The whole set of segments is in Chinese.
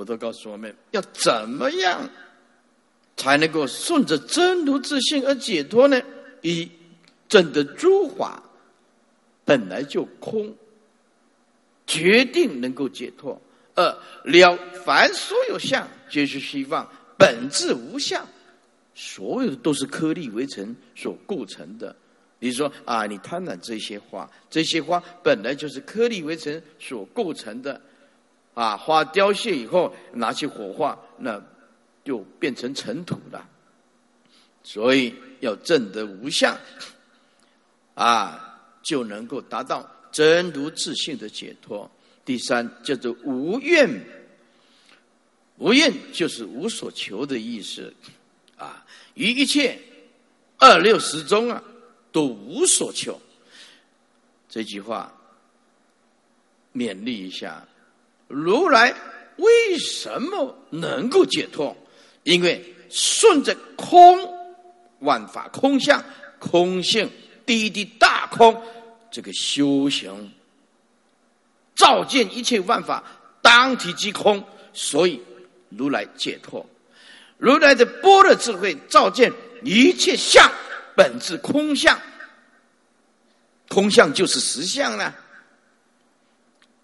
佛陀告诉我们要怎么样才能够顺着真如自性而解脱呢？一，真的诸法本来就空，决定能够解脱；二，了凡所有相皆是虚妄，本质无相，所有都是颗粒为尘所构成的。你说啊，你贪婪这些花，这些花本来就是颗粒为尘所构成的，啊，花凋谢以后拿去火化，那就变成尘土了。所以要证得无相，啊，就能够达到真如自性的解脱。第三叫做无怨，无怨就是无所求的意思，啊，于一切二六十中啊。都无所求，这句话勉励一下。如来为什么能够解脱？因为顺着空万法空相空性第一的大空这个修行，照见一切万法当体即空，所以如来解脱。如来的般若智慧照见一切相。本质空相，空相就是实相呢。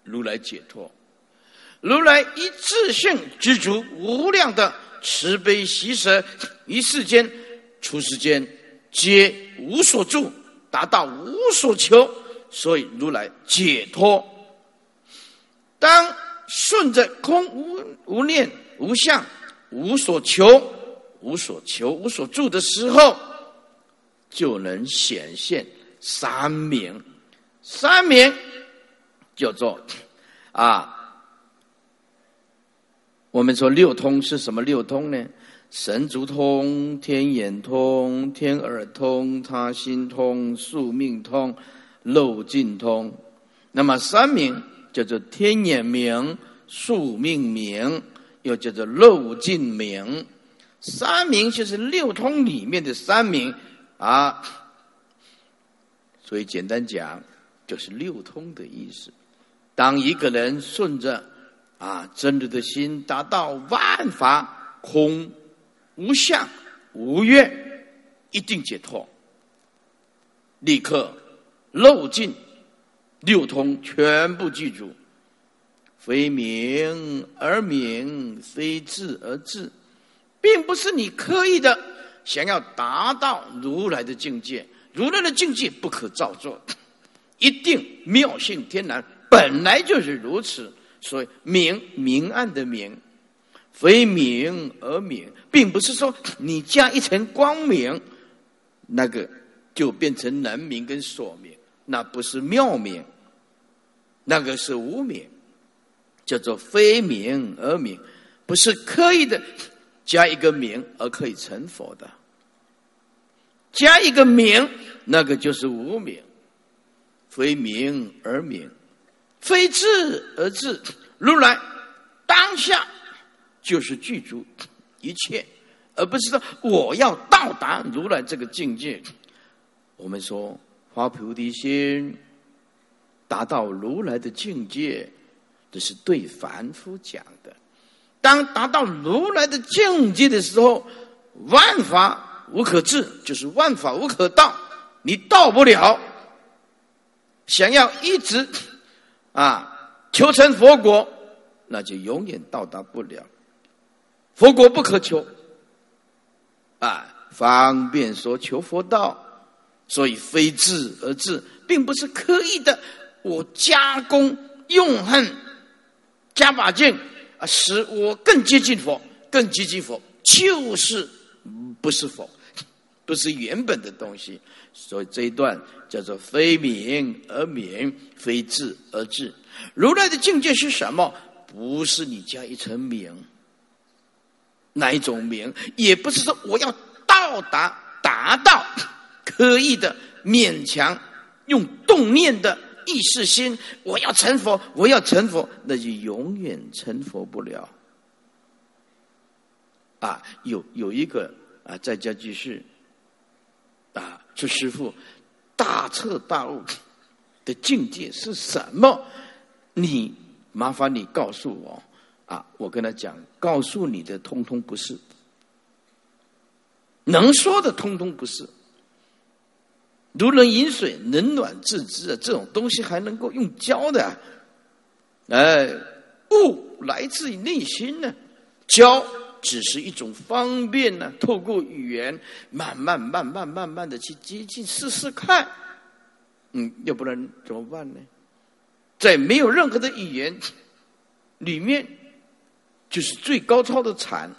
如来解脱，如来一次性知足无量的慈悲喜舍，于世间、出世间皆无所住，达到无所求，所以如来解脱。当顺着空无无念无相无所求无所求无所住的时候。就能显现三明，三明叫做啊。我们说六通是什么六通呢？神足通、天眼通、天耳通、他心通、宿命通、漏尽通。那么三明叫做天眼明、宿命明，又叫做漏尽明。三明就是六通里面的三明。啊，所以简单讲，就是六通的意思。当一个人顺着啊真理的心，达到万法空、无相、无愿，一定解脱，立刻漏尽六通，全部记住。非明而明，非智而智，并不是你刻意的。想要达到如来的境界，如来的境界不可造作，一定妙性天然，本来就是如此。所以明明暗的明，非明而明，并不是说你加一层光明，那个就变成能明跟所明，那不是妙明，那个是无明，叫做非明而明，不是刻意的。加一个明而可以成佛的，加一个名，那个就是无名，非名而名，非智而智。如来当下就是具足一切，而不是说我要到达如来这个境界。我们说发菩提心，达到如来的境界，这是对凡夫讲的。当达到如来的境界的时候，万法无可治，就是万法无可道，你到不了。想要一直啊求成佛国，那就永远到达不了。佛国不可求啊，方便说求佛道，所以非智而智，并不是刻意的。我加工用恨加把劲。啊，使我更接近佛，更接近佛，就是不是佛，不是原本的东西。所以这一段叫做“非明而明，非智而智”。如来的境界是什么？不是你加一层明，哪一种名？也不是说我要到达、达到，刻意的勉强用动念的。意识心，我要成佛，我要成佛，那就永远成佛不了。啊，有有一个啊，在家居士说师傅，大彻大悟的境界是什么？你麻烦你告诉我，啊，我跟他讲，告诉你的通通不是，能说的通通不是。如人饮水，冷暖自知啊，这种东西还能够用教的？哎，悟来自于内心呢，教只是一种方便呢，透过语言慢慢、慢慢、慢慢的去接近试试看。嗯，要不然怎么办呢？在没有任何的语言里面。就是最高超的禅，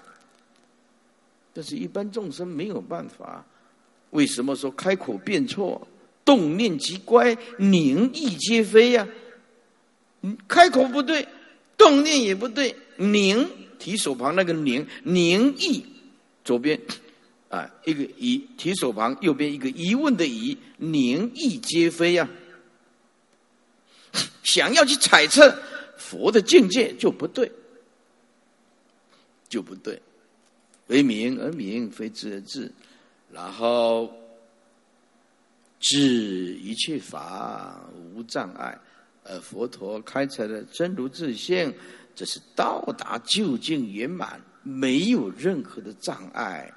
但是一般众生没有办法。为什么说开口便错，动念即乖，宁意皆非呀？嗯，开口不对，动念也不对，宁提手旁那个宁宁意，左边啊一个疑提手旁，右边一个疑问的疑，宁意皆非呀？想要去揣测佛的境界就不对。就不对，为名而名，非智而智，然后治一切法无障碍，而佛陀开采的真如自性，这是到达究竟圆满，没有任何的障碍。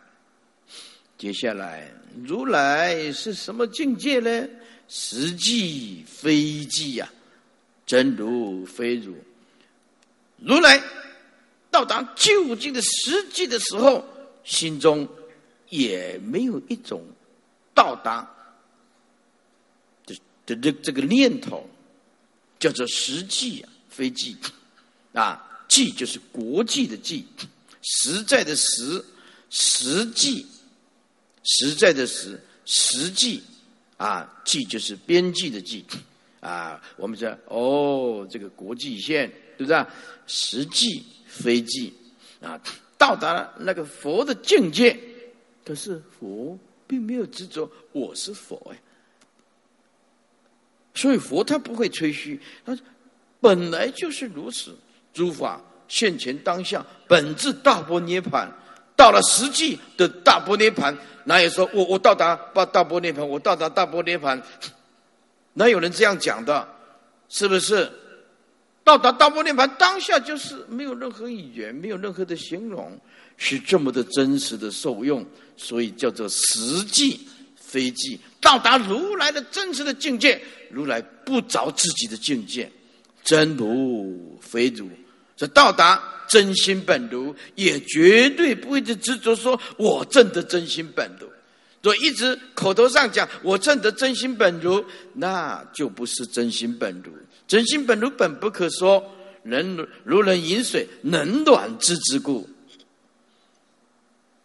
接下来，如来是什么境界呢？实际非际呀，真如非如，如来。到达究竟的实际的时候，心中也没有一种到达的的这这个念头，叫做实际啊，非际啊，际就是国际的际，实在的实，实际，实在的实，实际啊，际就是边际的际啊，我们说哦，这个国际线，对不对？实际。非寂啊，到达了那个佛的境界，可是佛并没有执着我是佛呀，所以佛他不会吹嘘，他本来就是如此，诸法现前当下本质大波涅盘，到了实际的大波涅盘，哪有说我我到达大大波涅盘，我到达大波涅盘，哪有人这样讲的？是不是？到达大波涅盘当下，就是没有任何语言，没有任何的形容，是这么的真实的受用，所以叫做实际非际。到达如来的真实的境界，如来不着自己的境界，真如非如。这到达真心本如，也绝对不会执着说我证得真心本如。若一直口头上讲我证得真心本如，那就不是真心本如。真心本如本不可说，人如人饮水，冷暖自知故。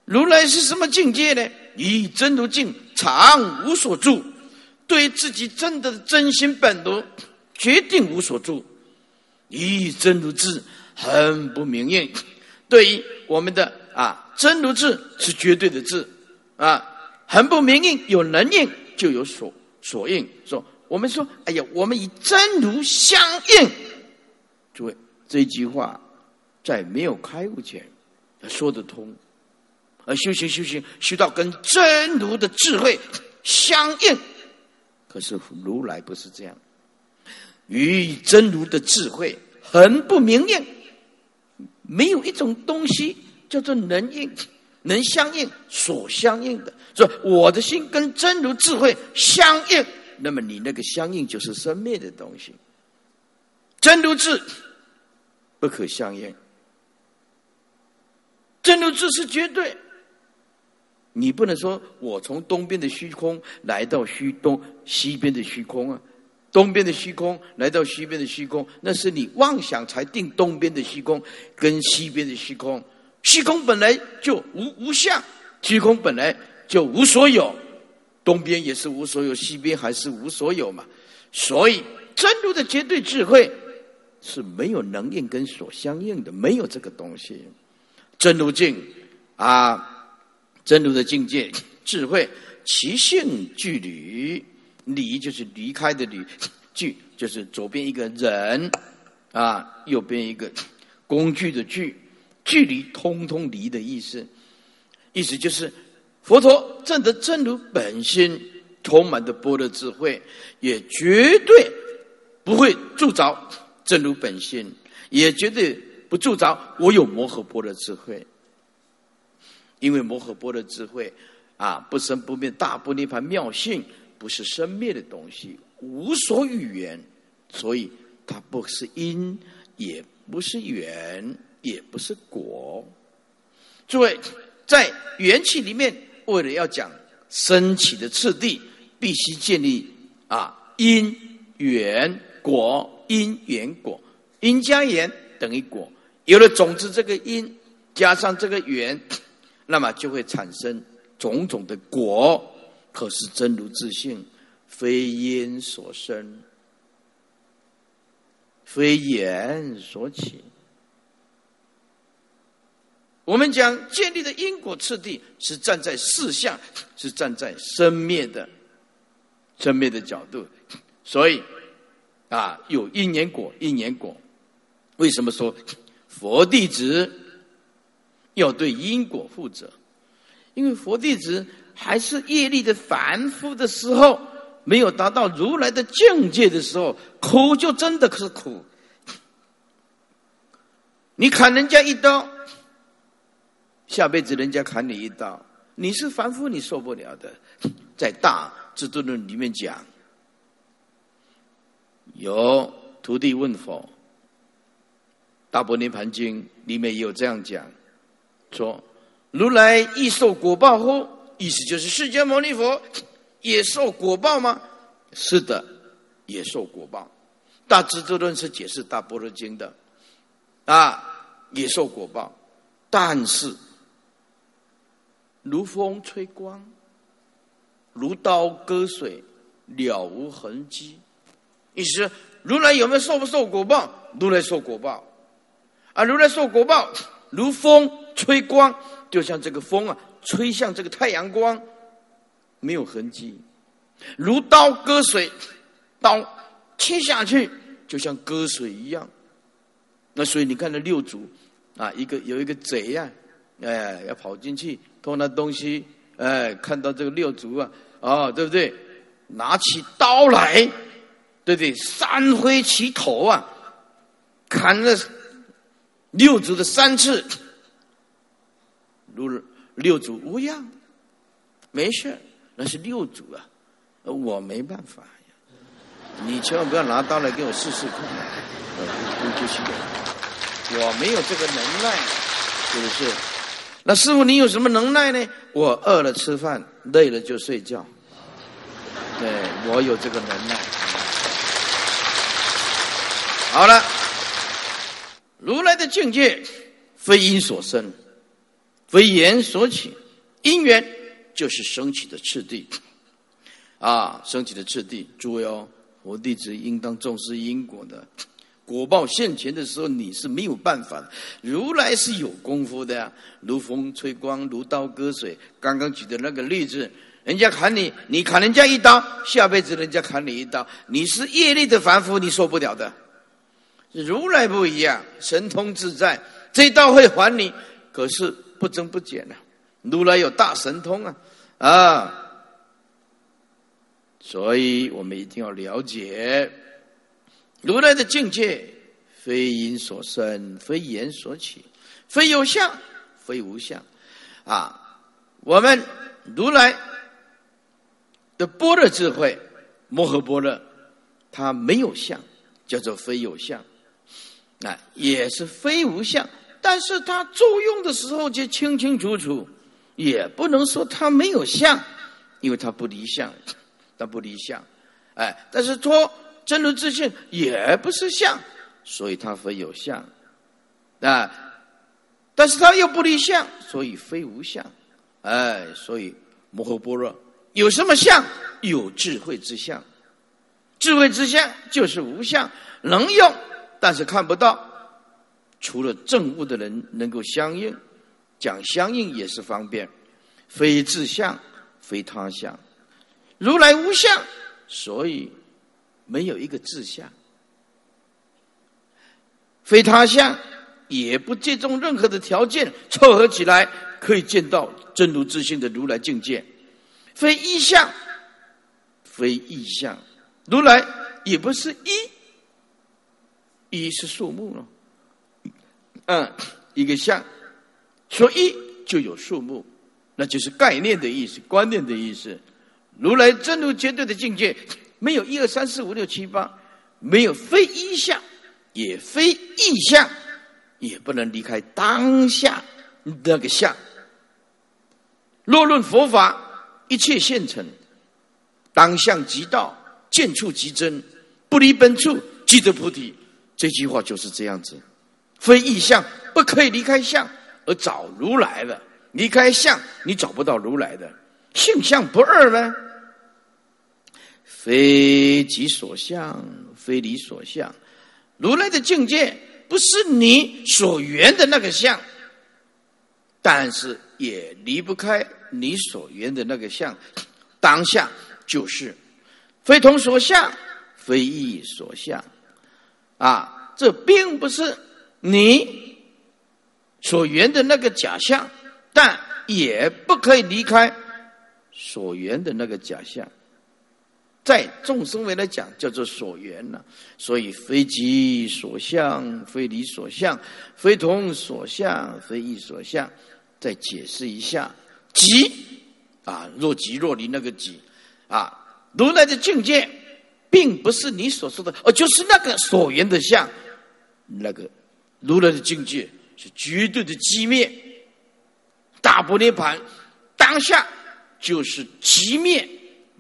如来是什么境界呢？以真如境，常无所住。对自己真的真心本如，决定无所住。以真如智，很不明应。对于我们的啊，真如智是绝对的智啊，很不明应。有能应，就有所所应。说。我们说：“哎呀，我们以真如相应。”诸位，这句话在没有开悟前说得通，而修行修行修到跟真如的智慧相应。可是如来不是这样，与真如的智慧很不明应，没有一种东西叫做能应、能相应、所相应的。说我的心跟真如智慧相应。那么你那个相应就是生灭的东西，真如智不可相应，真如智是绝对。你不能说我从东边的虚空来到虚东西边的虚空啊，东边的虚空来到西边的虚空，那是你妄想才定东边的虚空跟西边的虚空，虚空本来就无无相，虚空本来就无所有。东边也是无所有，西边还是无所有嘛。所以真如的绝对智慧是没有能应跟所相应的，没有这个东西。真如境啊，真如的境界智慧，其性距离，离就是离开的离，距就是左边一个人啊，右边一个工具的具，距离通通离的意思，意思就是。佛陀证得真如本心，充满的般若智慧，也绝对不会铸造真如本心，也绝对不助着我有摩诃波的智慧。因为摩诃波的智慧啊，不生不灭，大不涅盘妙性，不是生灭的东西，无所语言，所以它不是因，也不是缘，也不是果。诸位，在元气里面，为了要讲升起的次第，必须建立啊因缘果，因缘果，因加缘等于果。有了种子这个因，加上这个缘，那么就会产生种种的果。可是真如自性，非因所生，非缘所起。我们讲建立的因果次第，是站在四相，是站在生灭的生灭的角度，所以啊，有因缘果，因缘果。为什么说佛弟子要对因果负责？因为佛弟子还是业力的凡夫的时候，没有达到如来的境界的时候，苦就真的是苦。你砍人家一刀。下辈子人家砍你一刀，你是凡夫，你受不了的。在《大智度论》里面讲，有徒弟问佛，《大般涅盘经》里面也有这样讲，说如来亦受果报乎？意思就是释迦牟尼佛 也受果报吗？是的，也受果报。《大智度论》是解释《大般若经》的，啊，也受果报，但是。如风吹光，如刀割水，了无痕迹。意思，如来有没有受不受果报？如来受果报，啊，如来受果报，如风吹光，就像这个风啊，吹向这个太阳光，没有痕迹；如刀割水，刀切下去，就像割水一样。那所以你看那六祖啊，一个有一个贼呀，哎，要跑进去。偷那东西，哎，看到这个六祖啊，啊，对不对？拿起刀来，对不对？三挥其头啊，砍了六祖的三次。如六祖无恙，没事，那是六祖啊，我没办法呀。你千万不要拿刀来给我试试看，不不行，我没有这个能耐，是不是？那师傅，你有什么能耐呢？我饿了吃饭，累了就睡觉。对我有这个能耐。好了，如来的境界非因所生，非缘所起。因缘就是升起的次第啊，升起的次第。诸位哦，我弟子应当重视因果的。果报现前的时候，你是没有办法的。如来是有功夫的呀，如风吹光，如刀割水。刚刚举的那个例子，人家砍你，你砍人家一刀，下辈子人家砍你一刀，你是业力的凡夫，你受不了的。如来不一样，神通自在，这一刀会还你，可是不增不减啊。如来有大神通啊，啊，所以我们一定要了解。如来的境界，非因所生，非言所起，非有相，非无相。啊，我们如来的般若智慧，摩诃般若，它没有相，叫做非有相。啊，也是非无相，但是它作用的时候就清清楚楚，也不能说它没有相，因为它不离相，它不离相。哎，但是说。真如自性也不是相，所以它非有相啊。但是它又不离相，所以非无相。哎，所以摩诃般若有什么相？有智慧之相。智慧之相就是无相，能用，但是看不到。除了正悟的人能够相应，讲相应也是方便。非自相，非他相。如来无相，所以。没有一个自相，非他相，也不借重任何的条件凑合起来，可以见到真如自性的如来境界。非一相，非异相，如来也不是一，一是树木了，嗯，一个相，说一就有数目，那就是概念的意思，观念的意思。如来真如绝对的境界，没有一二三四五六七八，没有非一相，也非异相，也不能离开当下那个相。若论佛法，一切现成，当相即道，见处即真，不离本处，即得菩提。这句话就是这样子，非异相不可以离开相而找如来的，离开相你找不到如来的，性相不二呢？非己所向，非离所向。如来的境界不是你所缘的那个相，但是也离不开你所缘的那个相。当下就是非同所向，非异所向。啊，这并不是你所缘的那个假象，但也不可以离开所缘的那个假象。在众生为来讲，叫做所缘呢。所以非己所向，非离所向，非同所向，非异所向。再解释一下，即啊，若即若离那个即啊，如来的境界，并不是你所说的，而就是那个所缘的相。那个如来的境界是绝对的寂灭，大不涅盘，当下就是寂灭。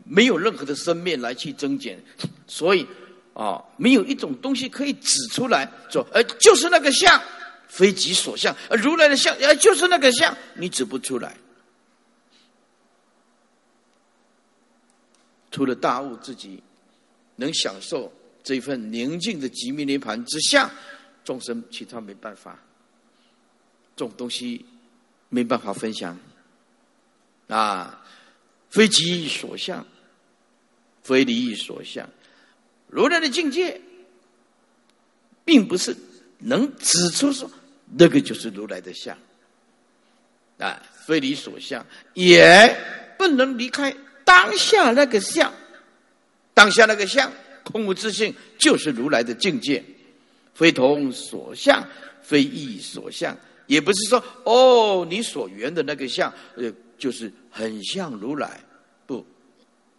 没有任何的生命来去增减，所以啊，没有一种东西可以指出来说，呃，就是那个相，非己所相，而如来的相，呃，就是那个相，你指不出来。除了大悟自己能享受这份宁静的极灭涅盘之相，众生其他没办法，这种东西没办法分享啊，非己所相。非离所向，如来的境界，并不是能指出说那个就是如来的相，啊，非离所向，也不能离开当下那个相，当下那个相，空无自性，就是如来的境界，非同所相，非异所相，也不是说哦，你所缘的那个相，呃，就是很像如来，不，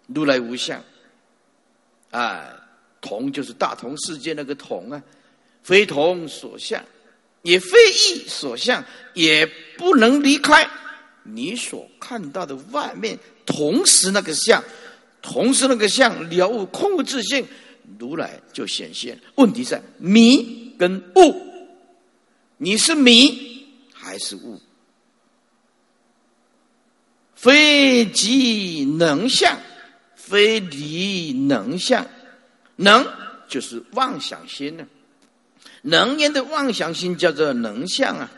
如来无相。啊，同就是大同世界那个同啊，非同所相，也非异所相，也不能离开你所看到的外面，同时那个相，同时那个相了悟空无自性，如来就显现。问题在迷跟悟，你是迷还是悟？非即能相。非离能相，能就是妄想心呢。能言的妄想心叫做能相啊，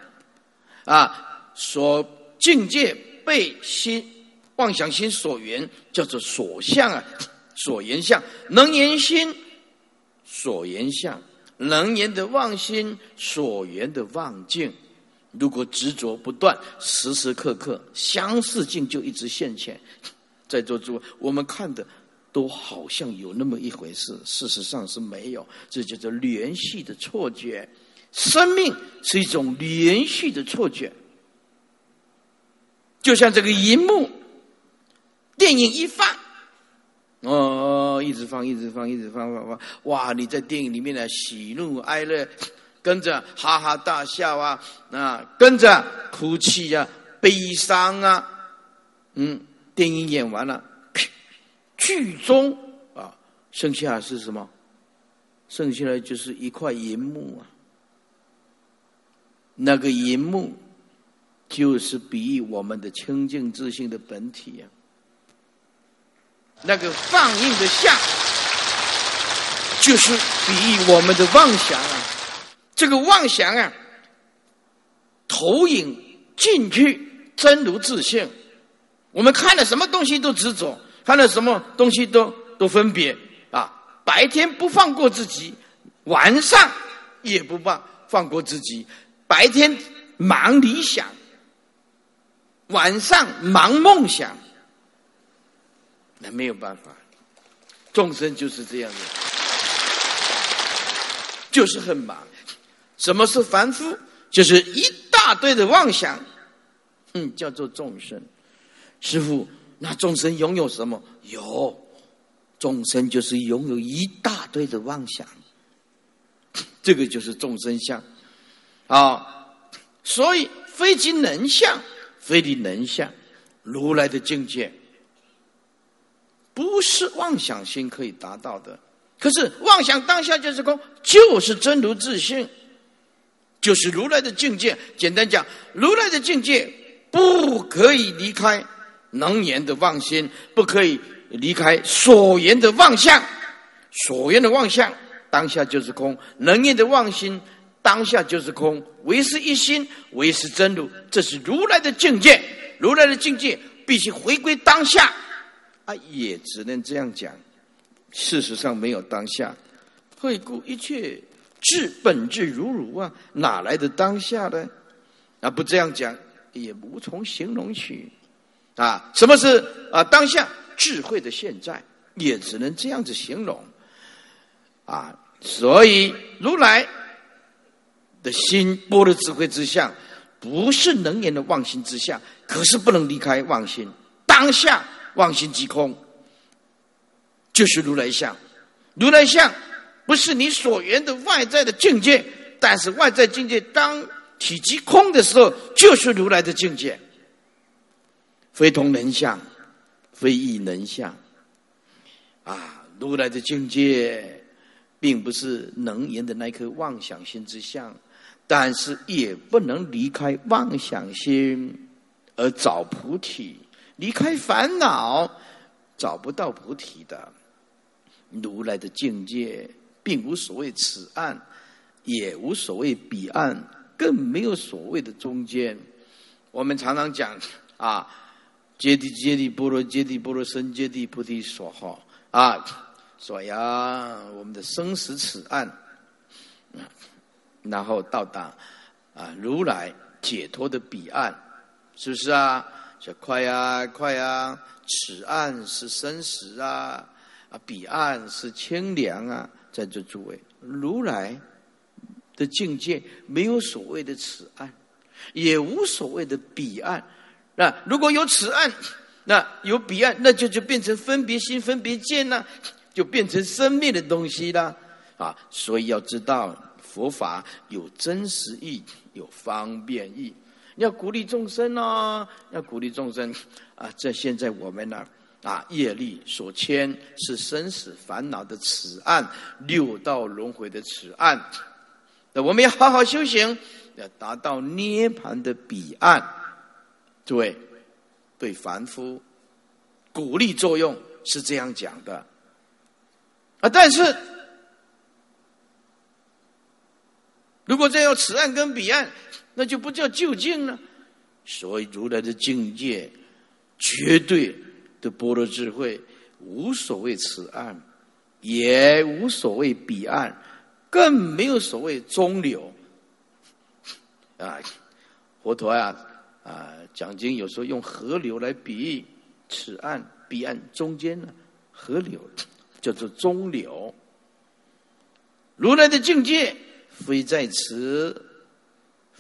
啊，所境界被心妄想心所缘叫做所相啊，所言相能言心所言相，能言的妄心所缘的妄境，如果执着不断，时时刻刻相似境就一直现前。在座诸位，我们看的都好像有那么一回事，事实上是没有。这叫做连续的错觉。生命是一种连续的错觉，就像这个荧幕，电影一放，哦，一直放，一直放，一直放，放放，哇！你在电影里面的喜怒哀乐，跟着哈哈大笑啊，啊，跟着哭泣啊，悲伤啊，嗯。电影演完了，剧中啊，剩下是什么？剩下来就是一块银幕啊。那个银幕就是比喻我们的清净自信的本体呀。那个放映的像，就是比喻我们的妄想啊。这个妄想啊，投影进去真如自性。我们看了什么东西都执着，看了什么东西都都分别啊！白天不放过自己，晚上也不放放过自己。白天忙理想，晚上忙梦想，那没有办法。众生就是这样的，就是很忙。什么是凡夫？就是一大堆的妄想，嗯，叫做众生。师傅，那众生拥有什么？有，众生就是拥有一大堆的妄想，这个就是众生相啊。所以非即能相，非离能相，如来的境界不是妄想心可以达到的。可是妄想当下就是空，就是真如自性，就是如来的境界。简单讲，如来的境界不可以离开能言的妄心，不可以离开所言的妄相。所言的妄相当下就是空，能言的妄心当下就是空，唯是一心，唯是真如。这是如来的境界。如来的境界必须回归当下，啊，也只能这样讲。事实上没有当下，惠顾一切质本质如如啊，哪来的当下呢？啊，不这样讲也无从形容起啊。什么是啊当下智慧的现在？也只能这样子形容啊。所以如来的心波的智慧之相，不是能言的妄心之相，可是不能离开妄心。当下妄心即空。就是如来相，如来相不是你所缘的外在的境界，但是外在境界当体积空的时候，就是如来的境界。非同能相，非异能相。啊，如来的境界，并不是能言的那颗妄想心之相，但是也不能离开妄想心而找菩提，离开烦恼找不到菩提的。如来的境界，并无所谓此岸，也无所谓彼岸，更没有所谓的中间。我们常常讲啊，揭谛揭谛波罗揭谛波罗僧揭谛菩提所哈啊，所呀，我们的生死此岸，然后到达啊如来解脱的彼岸，是不是啊？说快呀快呀，此岸是生死啊。啊，彼岸是清凉啊！在这诸位，如来的境界没有所谓的此岸，也无所谓的彼岸。那如果有此岸，那有彼岸，那就就变成分别心、分别见呢，就变成生命的东西了啊！所以要知道，佛法有真实义，有方便义。要鼓励众生哦，要鼓励众生啊！这现在我们呢？啊，业力所牵是生死烦恼的此岸，六道轮回的此岸。那我们要好好修行，要达到涅盘的彼岸。诸位，对凡夫鼓励作用是这样讲的啊。但是，如果再有此岸跟彼岸，那就不叫究竟了。所以，如来的境界绝对。的般若智慧，无所谓此岸，也无所谓彼岸，更没有所谓中流。啊，佛陀呀，啊，讲经有时候用河流来比喻此岸、彼岸中间呢，河流 叫做中流。如来的境界，非在此，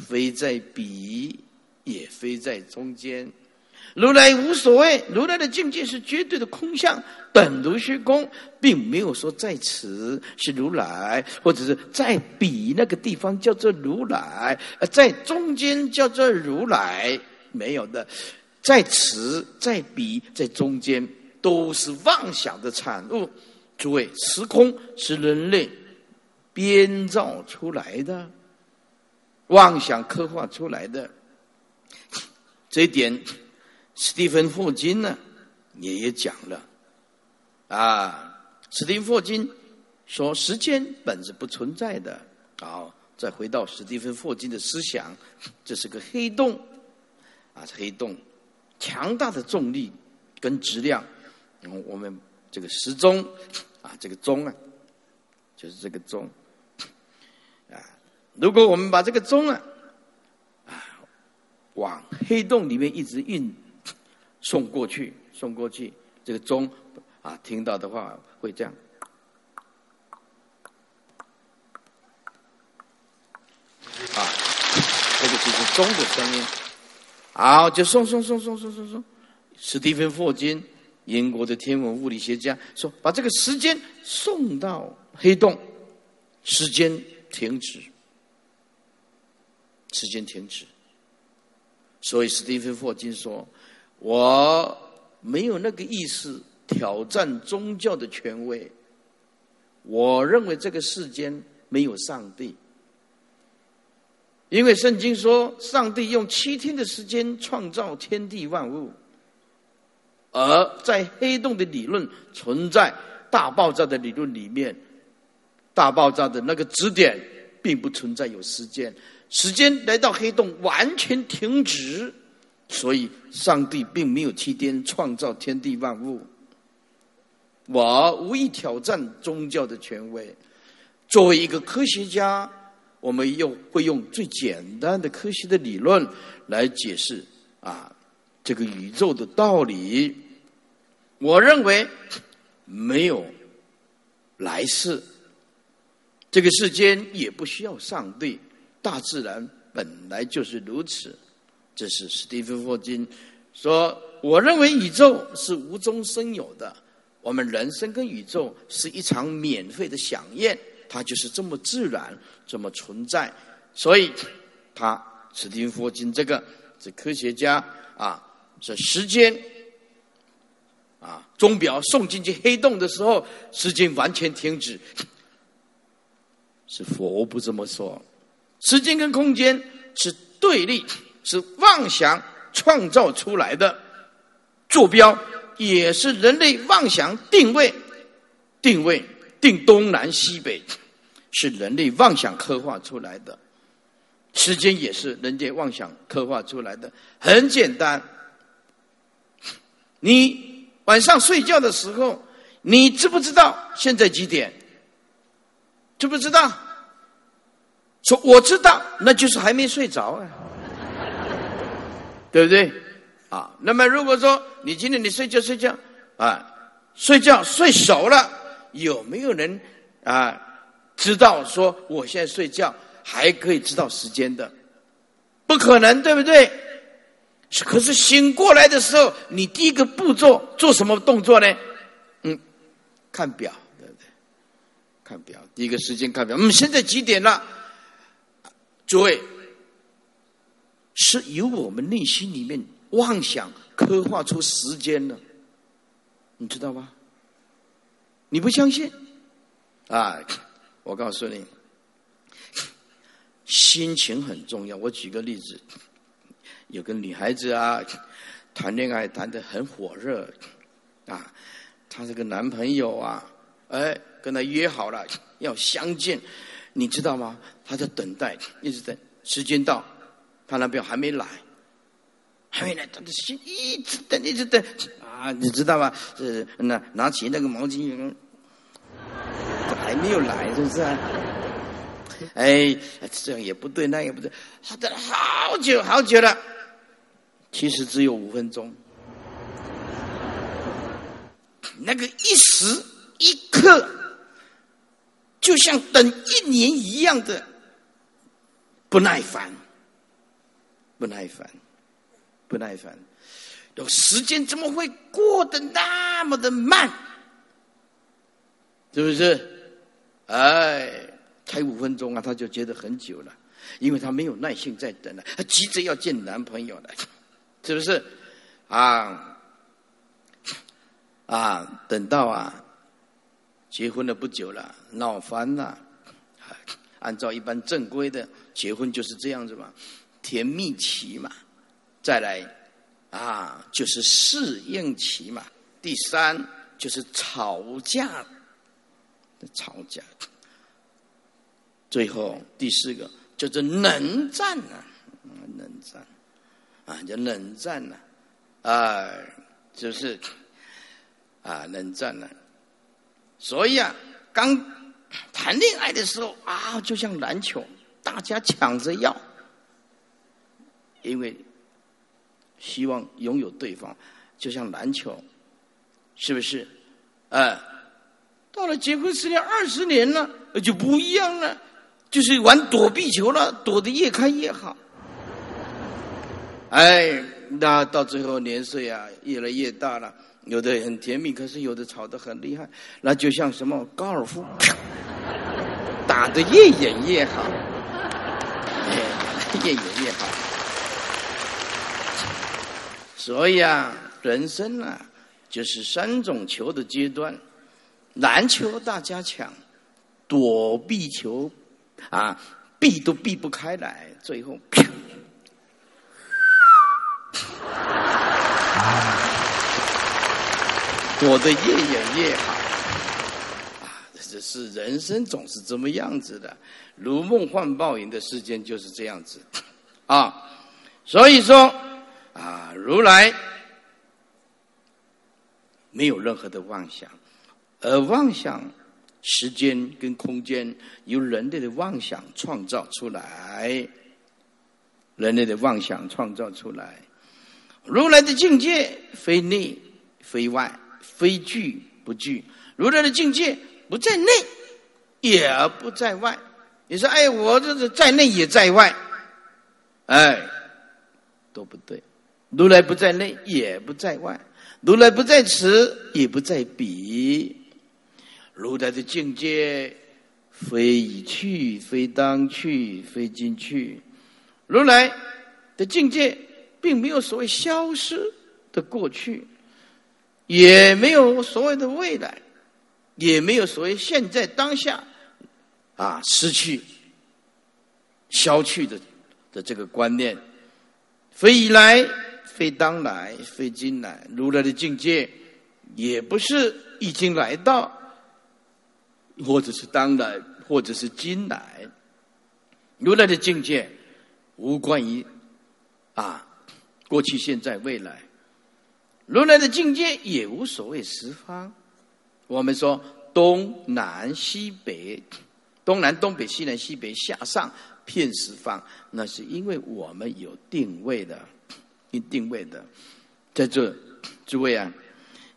非在彼，也非在中间。如来无所谓，如来的境界是绝对的空相，本如虚空，并没有说在此是如来，或者是在彼那个地方叫做如来，呃，在中间叫做如来，没有的，在此在彼在中间都是妄想的产物。诸位，时空是人类编造出来的，妄想刻画出来的，这一点。史蒂芬霍金呢，也也讲了，啊，史蒂芬霍金说时间本是不存在的。好，再回到史蒂芬霍金的思想，这是个黑洞，啊，黑洞，强大的重力跟质量，我们这个时钟，啊，这个钟啊，就是这个钟，如果我们把这个钟啊，啊，往黑洞里面一直运。送过去，送过去，这个钟啊，听到的话会这样啊。这个就是钟的声音。好，就送送送送送送送。史蒂芬霍金，英国的天文物理学家说，把这个时间送到黑洞，时间停止，时间停止。所以史蒂芬霍金说，我没有那个意思挑战宗教的权威。我认为这个世间没有上帝。因为圣经说，上帝用七天的时间创造天地万物，而在黑洞的理论存在大爆炸的理论里面，大爆炸的那个指点并不存在有时间，时间来到黑洞完全停止，所以上帝并没有七天创造天地万物。我无意挑战宗教的权威，作为一个科学家。我们用会用最简单的科学的理论来解释啊这个宇宙的道理。我认为没有来世，这个世间也不需要上帝，大自然本来就是如此。这是史蒂芬霍金说：“我认为宇宙是无中生有的，我们人生跟宇宙是一场免费的飨宴。”它就是这么自然，这么存在，所以他史蒂芬·霍金这个这科学家啊，这时间啊，钟表送进去黑洞的时候，时间完全停止。是佛不这么说，时间跟空间是对立，是妄想创造出来的坐标，也是人类妄想定位定位。定东南西北，是人类妄想刻画出来的；时间也是人类妄想刻画出来的。很简单，你晚上睡觉的时候，你知不知道现在几点？知不知道？说我知道，那就是还没睡着啊，对不对？啊，那么如果说你今天你睡觉睡觉啊，睡觉睡熟了。有没有人啊知道说我现在睡觉还可以知道时间的？不可能，对不对？可是醒过来的时候，你第一个步骤做什么动作呢？嗯，看表，对不对？看表，第一个时间看表。嗯，现在几点了？诸位，是由我们内心里面妄想刻画出时间的，你知道吗？你不相信？啊，我告诉你，心情很重要。我举个例子，有个女孩子啊，谈恋爱谈得很火热，啊，她这个男朋友啊，哎，跟她约好了要相见，你知道吗？他在等待，一直等，时间到，她男朋友还没来，还没来，他的心一直等，一直等。啊，你知道吗？是那拿起那个毛巾，还没有来，是不是？哎，这样也不对，那也不对，他等了好久好久了，其实只有五分钟。那个一时一刻，就像等一年一样的不耐烦，不耐烦，不耐烦。有时间怎么会过得那么的慢？是不是？哎，才五分钟啊，他就觉得很久了，因为他没有耐心在等了，他急着要见男朋友了，是不是？啊啊，等到啊，结婚了不久了，闹翻了。按照一般正规的结婚就是这样子嘛，甜蜜期嘛，再来。啊，就是适应期嘛。第三就是吵架，吵架。最后第四个就是冷战啊，冷战啊，叫冷战了，啊，就是啊，冷战了。所以啊，刚谈恋爱的时候啊，就像篮球，大家抢着要，因为。希望拥有对方，就像篮球，是不是？哎，到了结婚十年、二十年了，就不一样了，就是玩躲避球了，躲得越开越好。哎，那到最后年岁啊越来越大了，有的很甜蜜，可是有的吵得很厉害，那就像什么高尔夫，打得越远越好，越远越好。所以啊，人生啊，就是三种球的阶段，篮球大家抢，躲避球啊，避都避不开来，最后。躲得越远越好，啊，这是人生总是这么样子的，如梦幻泡影的世间就是这样子，啊，所以说啊，如来没有任何的妄想，而妄想时间跟空间由人类的妄想创造出来，人类的妄想创造出来，如来的境界非内非外。非聚不聚，如来的境界不在内，也不在外。你说，哎，我这是在内也在外，哎，都不对。如来不在内，也不在外；如来不在此，也不在彼。如来的境界，非已去，非当去，非今去。如来的境界，并没有所谓消失的过去。也没有所谓的未来，也没有所谓现在当下，啊，失去、消去的的这个观念，非已来，非当来，非今来。如来的境界，也不是已经来到，或者是当来，或者是今来。如来的境界，无关于啊，过去、现在、未来。如来的境界也无所谓十方，我们说东南西北，东南东北西南西北下上片十方，那是因为我们有定位的，有定位的，在这诸位啊，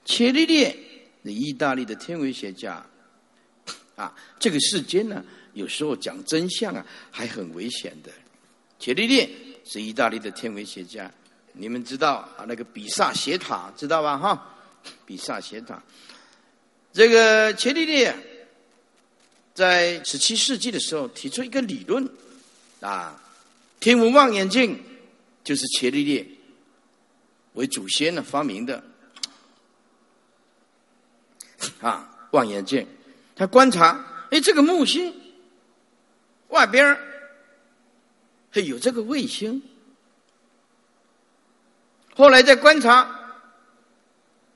伽利略，意大利的天文学家，啊，这个世间呢，有时候讲真相啊，还很危险的。伽利略是意大利的天文学家。你们知道啊？那个比萨斜塔知道吧？哈，比萨斜塔，这个伽利略在十七世纪的时候提出一个理论啊，天文望远镜就是伽利略为祖先呢发明的啊，望远镜，他观察，哎，这个木星外边儿有这个卫星。后来再观察，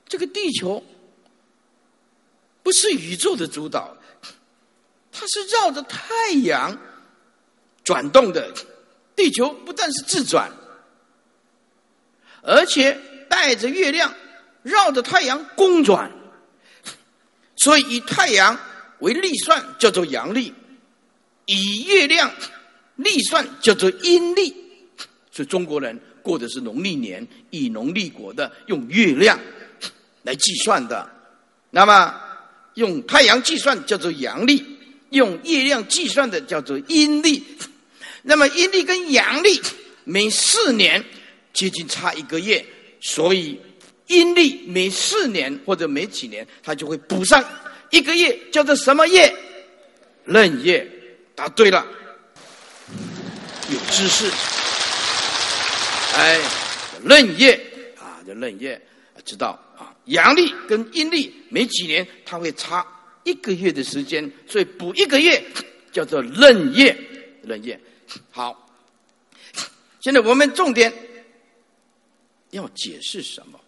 这个地球不是宇宙的主导，它是绕着太阳转动的。地球不但是自转，而且带着月亮绕着太阳公转，所以以太阳为历算叫做阳历，以月亮历算叫做阴历。所以中国人。过的是农历年，以农立国的，用月亮来计算的。那么用太阳计算叫做阳历，用月亮计算的叫做阴历。那么阴历跟阳历每四年接近差一个月，所以阴历每四年或者每几年，它就会补上一个月，叫做什么月？闰月。答对了，有知识。哎，闰月啊，叫闰月，知道啊？阳历跟阴历没几年，它会差一个月的时间，所以补一个月叫做闰月。闰月，好。现在我们重点要解释什么？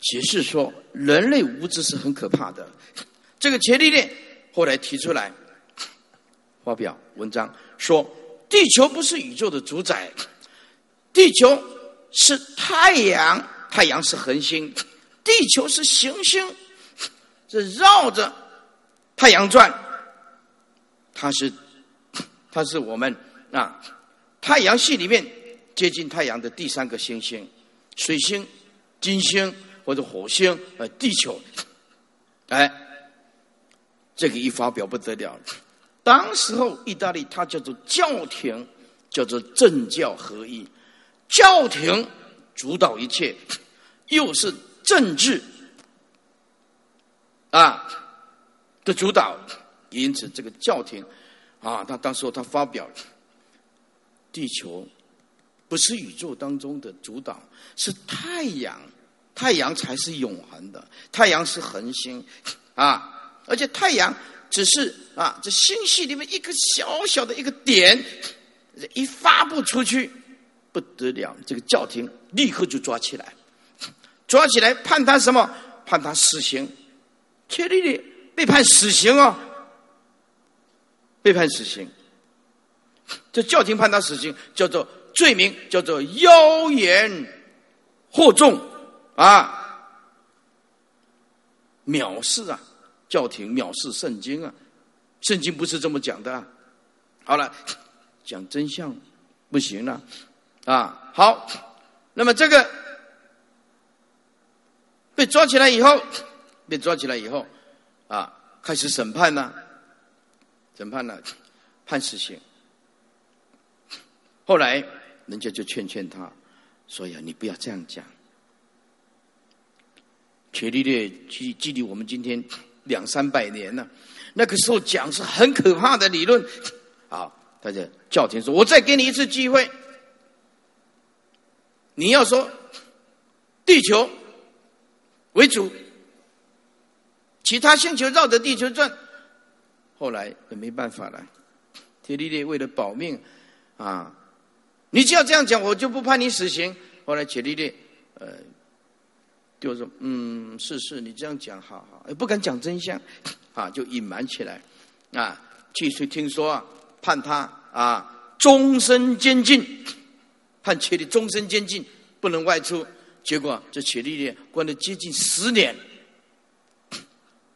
解释说人类无知是很可怕的。这个伽利略后来提出来发表文章，说地球不是宇宙的主宰。地球是太阳，太阳是恒星，地球是行星，是绕着太阳转。它是，它是我们啊太阳系里面接近太阳的第三个行星，水星、金星或者火星呃地球。哎，这个一发表不得了，当时候意大利它叫做教廷，叫做政教合一。教廷主导一切，又是政治啊的主导，因此这个教廷啊，他当时他发表，地球不是宇宙当中的主导，是太阳，太阳才是永恒的，太阳是恒星啊，而且太阳只是啊这星系里面一个小小的一个点，一发布出去。不得了！这个教廷立刻就抓起来，抓起来判他什么？判他死刑。切利利被判死刑啊！被判死刑。这教廷判他死刑，叫做罪名，叫做妖言惑众啊！藐视啊！教廷藐视圣经啊！圣经不是这么讲的。好了，讲真相不行了。啊好，那么这个被抓起来以后，被抓起来以后，啊，开始审判呢，审判呢，判死刑。后来人家就劝劝他，说呀，你不要这样讲。伽利略距距离我们今天两三百年了，那个时候讲是很可怕的理论。好，大家教廷说，我再给你一次机会。你要说地球为主，其他星球绕着地球转，后来也没办法了。铁利烈为了保命啊，你只要这样讲，我就不判你死刑。后来铁利烈呃，就说嗯，是是，你这样讲好好，也不敢讲真相啊，就隐瞒起来啊。据说听说啊，判他啊终身监禁。判切利终身监禁，不能外出。结果这切利呢关了接近十年，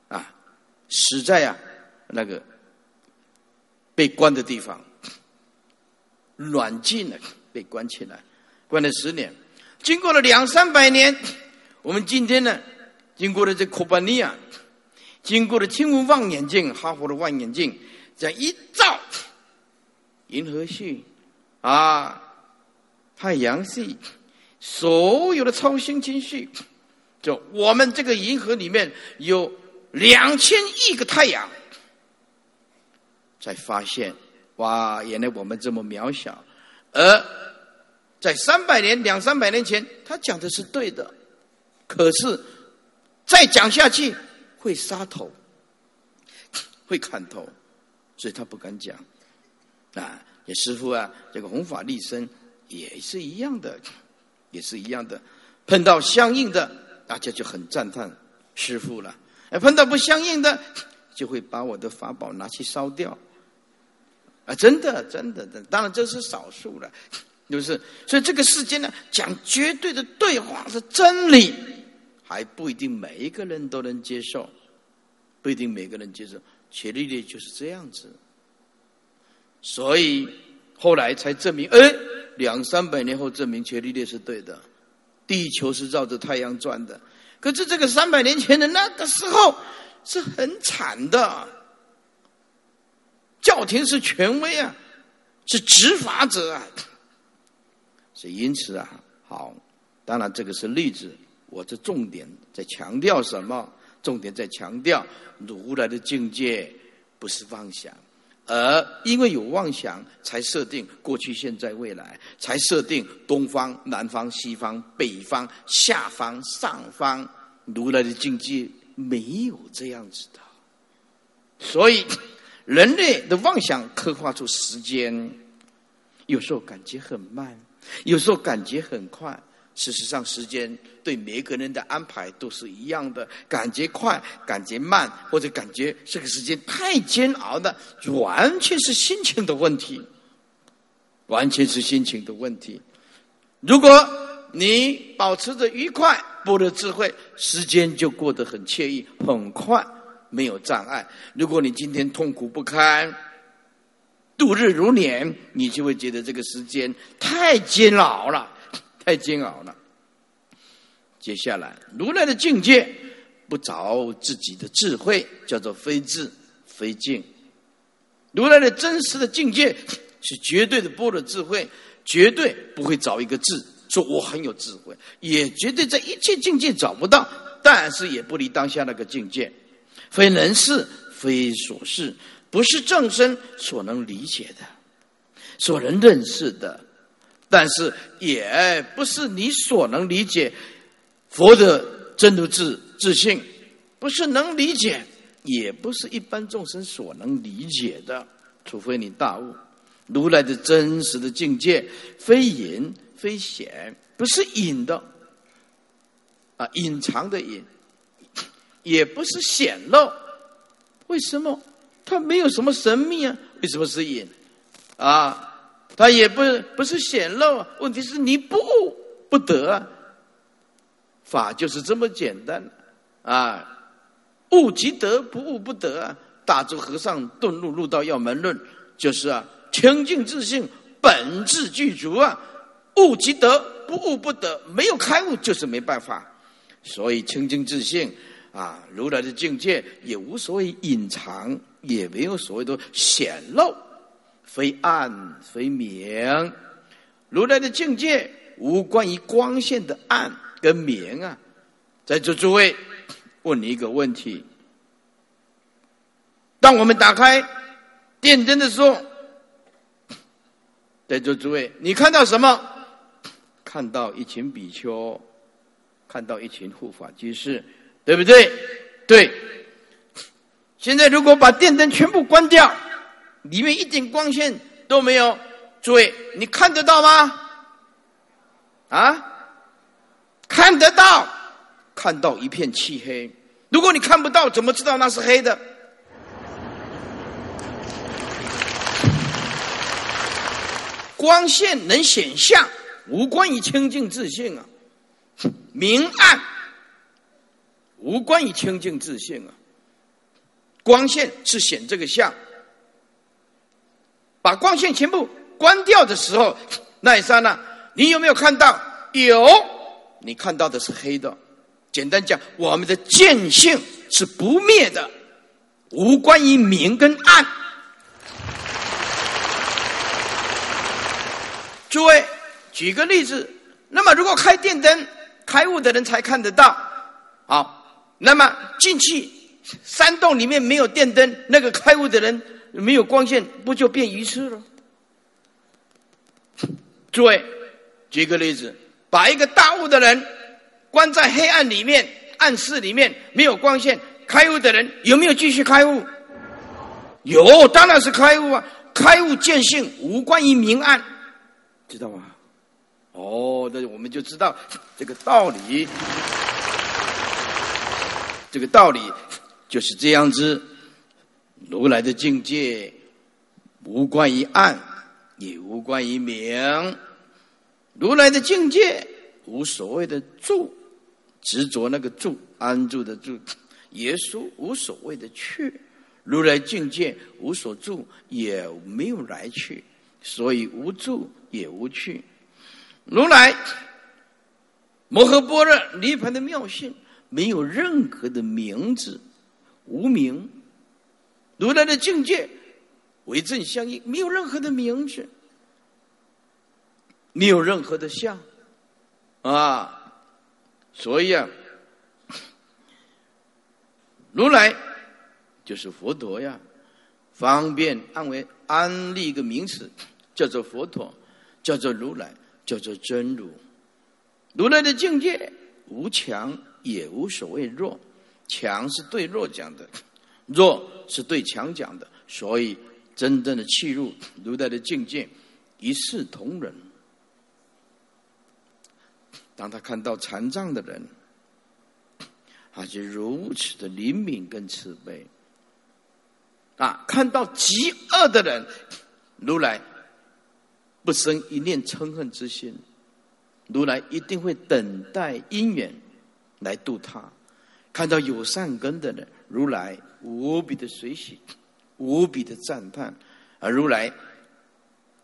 啊，死在啊那个被关的地方，软禁了，被关起来，关了十年。经过了两三百年，我们今天呢，经过了这库巴尼亚，经过了天文望远镜，哈佛的望远镜，这样一照，银河系啊。太阳系所有的超星星系，就我们这个银河里面有两千亿个太阳，才发现哇，原来我们这么渺小。而在三百年、两三百年前，他讲的是对的，可是再讲下去会杀头，会砍头，所以他不敢讲。啊，你师傅啊，这个弘法利生。也是一样的，也是一样的，碰到相应的，大家就很赞叹师傅了；，碰到不相应的，就会把我的法宝拿去烧掉。啊，真的，真的的，当然这是少数了，就是？所以这个世间呢，讲绝对的对话是真理，还不一定每一个人都能接受，不一定每个人接受。伽利略就是这样子，所以后来才证明，哎。两三百年后证明伽利略是对的，地球是绕着太阳转的。可是这个三百年前的那个时候是很惨的，教廷是权威啊，是执法者啊，所以因此啊，好，当然这个是例子，我这重点在强调什么？重点在强调如来的境界不是妄想。而因为有妄想，才设定过去、现在、未来，才设定东方、南方、西方、北方、下方、上方。如来的境界没有这样子的，所以人类的妄想刻画出时间，有时候感觉很慢，有时候感觉很快。事实上，时间对每个人的安排都是一样的，感觉快，感觉慢，或者感觉这个时间太煎熬的，完全是心情的问题，完全是心情的问题。如果你保持着愉快、不得智慧，时间就过得很惬意、很快，没有障碍。如果你今天痛苦不堪，度日如年，你就会觉得这个时间太煎熬了。太煎熬了。接下来，如来的境界不着自己的智慧，叫做非智非境。如来的真实的境界 是绝对的般若智慧，绝对不会找一个字说我很有智慧，也绝对在一切境界找不到，但是也不离当下那个境界，非人事，非所事，不是众生所能理解的，所能认识的，但是也不是你所能理解佛的真如自自信，不是能理解，也不是一般众生所能理解的，除非你大悟。如来的真实的境界，非隐非显，不是隐的，啊，隐藏的隐，也不是显露。为什么？它没有什么神秘啊？为什么是隐？啊，他也不不是显露。问题是你不悟不得。法就是这么简单啊，悟即得，不悟不得。大周和尚顿入入道要门论，就是啊。清净自信，本质具足啊！悟即得，不悟不得。没有开悟就是没办法。所以清净自信啊，如来的境界也无所谓隐藏，也没有所谓的显露，非暗非明。如来的境界无关于光线的暗跟明啊。在座诸位，问你一个问题：当我们打开电灯的时候。在座诸位，你看到什么？看到一群比丘，看到一群护法居士，对不对？对。现在如果把电灯全部关掉，里面一点光线都没有，诸位，你看得到吗？啊？看得到，看到一片漆黑。如果你看不到，怎么知道那是黑的？光线能显像，无关于清净自信啊；明暗无关于清净自信啊。光线是显这个相，把光线全部关掉的时候，那一刹那，你有没有看到？有，你看到的是黑的。简单讲，我们的见性是不灭的，无关于明跟暗。诸位，举个例子，那么如果开电灯，开悟的人才看得到，好，那么进去山洞里面没有电灯，那个开悟的人没有光线，不就变愚痴了？诸位，举个例子，把一个大悟的人关在黑暗里面、暗室里面，没有光线，开悟的人有没有继续开悟？有，当然是开悟啊！开悟见性，无关于明暗。知道吗？哦，那我们就知道这个道理。这个道理就是这样子。如来的境界无关于暗，也无关于明。如来的境界无所谓的住，执着那个住，安住的住。耶稣无所谓的去，如来境界无所住，也没有来去，所以无住。也无趣，如来摩诃般若涅盘的妙性，没有任何的名字，无名。如来的境界为正相应，没有任何的名字，没有任何的相啊。所以啊，如来就是佛陀呀，方便安为安立一个名词，叫做佛陀。叫做如来，叫做真如。如来的境界无强，也无所谓弱。强是对弱讲的，弱是对强讲的。所以，真正的契入如来的境界，一视同仁。当他看到残障的人，他就如此的灵敏跟慈悲。啊，看到极恶的人，如来。不生一念嗔恨之心，如来一定会等待因缘来度他。看到有善根的人，如来无比的随喜，无比的赞叹，而如来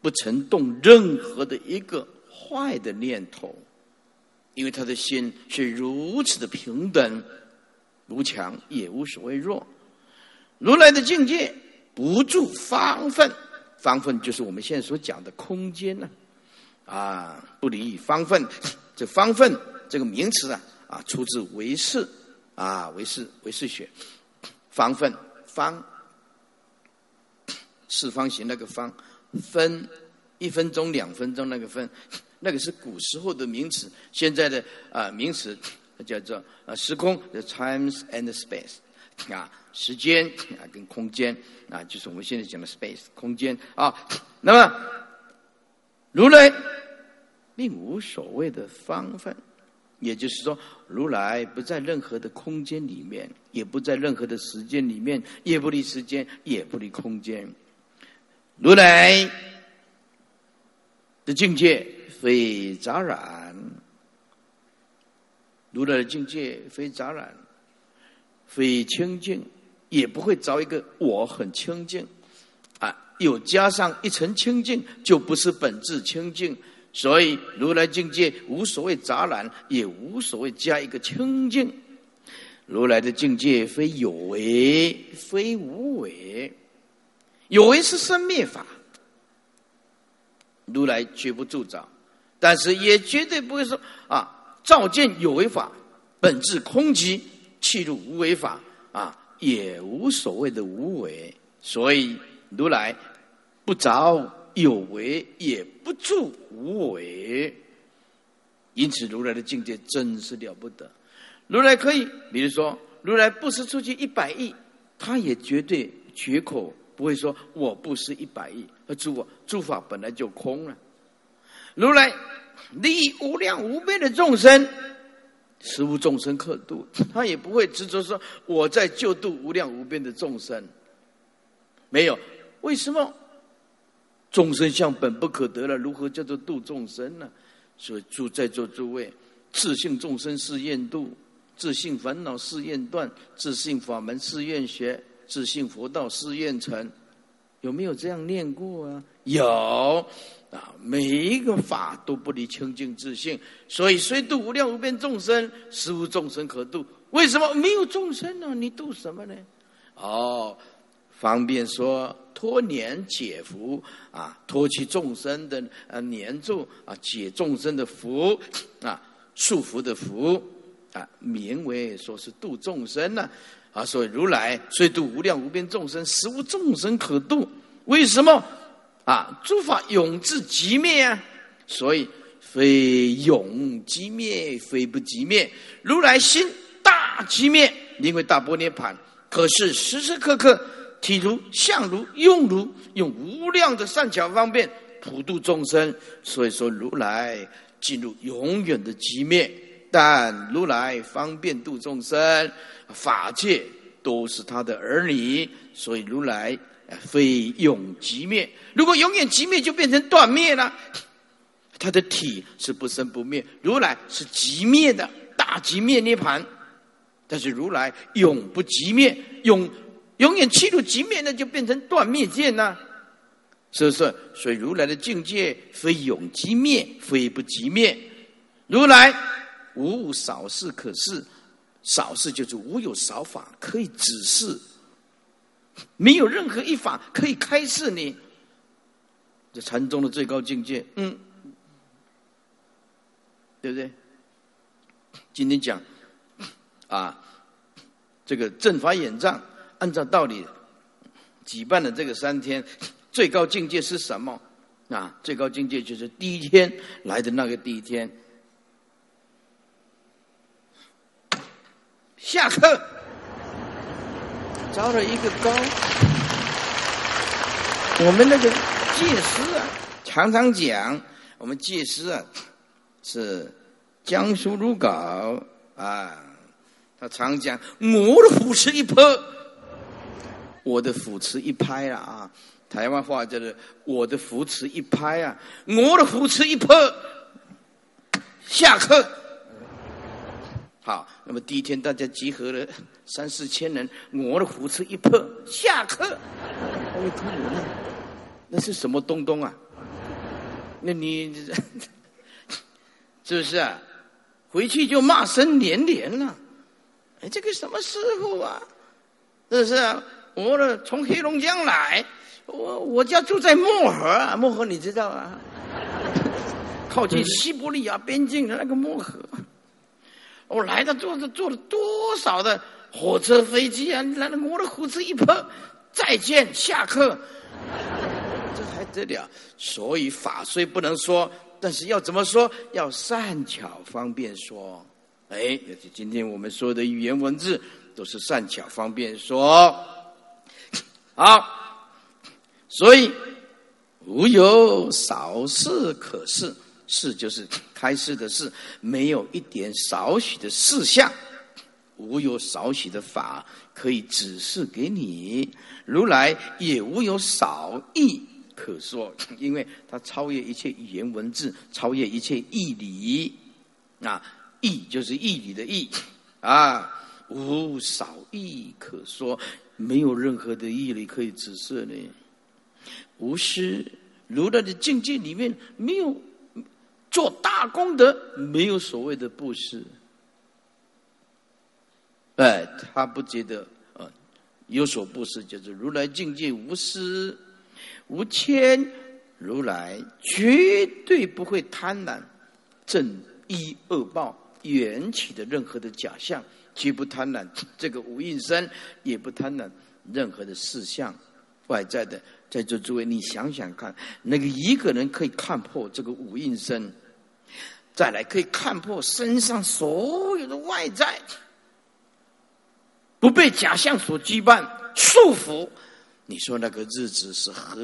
不曾动任何的一个坏的念头，因为他的心是如此的平等，无强也无所谓弱。如来的境界不住方分。方分就是我们现在所讲的空间呢，啊，不离方分。这方分这个名词啊，啊，出自唯识啊，唯识唯识学。方分方 四方形那个方分一分钟两分钟那个分，那个是古时候的名词。现在的啊名词 叫做啊时空，the times and space 啊，时间啊跟空间啊，就是我们现在讲的 space 空间啊。那么如来。并无所谓的方分，也就是说，如来不在任何的空间里面，也不在任何的时间里面，也不离时间，也不离空间。如来的境界非杂染，如来的境界非杂染，非清净，也不会找一个我很清净啊，又加上一层清净，就不是本质清净。所以，如来境界无所谓杂染，也无所谓加一个清净。如来的境界非有为，非无为。有为是生灭法，如来绝不助造，但是也绝对不会说啊，照见有为法本质空寂，弃入无为法啊，也无所谓的无为。所以，如来不着。有为也不住无为，因此如来的境界真是了不得。如来可以，比如说，如来布施出去一百亿，他也绝对绝口不会说我布施一百亿，而诸我诸法本来就空了。如来利益无量无边的众生，实无众生可度，他也不会执着说我在救度无量无边的众生。没有，为什么？众生相本不可得了，如何叫做度众生呢？所以诸在座诸位，自性众生是愿度，自性烦恼是愿断，自性法门是愿学，自性佛道是愿成。有没有这样念过啊？有啊，每一个法都不离清净自信，所以虽度无量无边众生，实无众生可度。为什么没有众生呢？你度什么呢？哦。方便说托年解福啊，托起众生的呃年住啊，解众生的福啊，束缚的福啊，名为说是度众生呢啊，所以如来虽度无量无边众生，实无众生可度。为什么啊？诸法永至极灭啊，所以非永即灭，非不即灭。如来心大即灭，因为大波涅盘，可是时时刻刻。体如、相如、用如，用无量的善巧方便普度众生。所以说，如来进入永远的极灭，但如来方便度众生，法界都是他的儿女，所以如来非永极灭。如果永远极灭，就变成断灭了。他的体是不生不灭，如来是极灭的大极灭涅盘，但是如来永不极灭，永。永远气入即灭，那就变成断灭见呐，是不是？所以如来的境界非永即灭，非不即灭。如来无少事可示，少事就是无有少法可以指示，没有任何一法可以开示你。这禅宗的最高境界，嗯，对不对？今天讲啊，这个正法眼藏。按照道理举办的这个三天，最高境界是什么？啊，最高境界就是第一天来的那个第一天。下课，招了一个高。我们那个戒师啊，常常讲，我们戒师啊是江苏如皋啊，他常讲我的虎吃一泼。我的扶持一拍啊啊！台湾话叫做“我的扶持一拍啊”，我的扶持一拍。下课。好，那么第一天大家集合了三四千人，我的扶持一拍，下课。那是什么东东啊？那你 是不是啊？回去就骂声连连了。哎，这个什么师傅啊？是不是啊？我呢，从黑龙江来，我我家住在漠河啊，漠河你知道啊？靠近西伯利亚边境的那个漠河。我来的坐着坐了多少的火车飞机啊！来了，我的胡子一碰，再见，下课。这还得了？所以法虽不能说，但是要怎么说？要善巧方便说。哎，今天我们说的语言文字都是善巧方便说。好，所以无有少事可示。事就是开示的事，没有一点少许的事项，无有少许的法可以指示给你。如来也无有少义可说，因为他超越一切语言文字，超越一切义理。啊，义就是义理的义啊，无少义可说，没有任何的毅力可以指示你。无师如来的境界里面没有。做大功德，没有所谓的布施。哎，他不觉得啊，有所布施就是如来境界无私无谦，如来绝对不会贪婪正义恶报缘起的任何的假象，绝不贪婪这个无应身，也不贪婪任何的事项外在的。在座诸位，你想想看，那个一个人可以看破这个无应身。再来可以看破身上所有的外在，不被假象所羁绊束缚。你说那个日子是何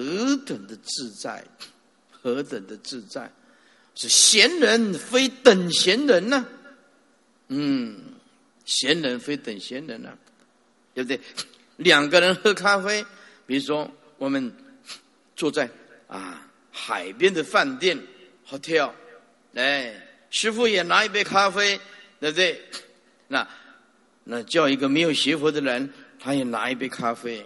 等的自在，何等的自在？是闲人非等闲人呢？嗯，闲人非等闲人呢，对不对？两个人喝咖啡，比如说我们坐在啊海边的饭店 hotel。哎，师傅也拿一杯咖啡，对不对？那那叫一个没有学佛的人，他也拿一杯咖啡，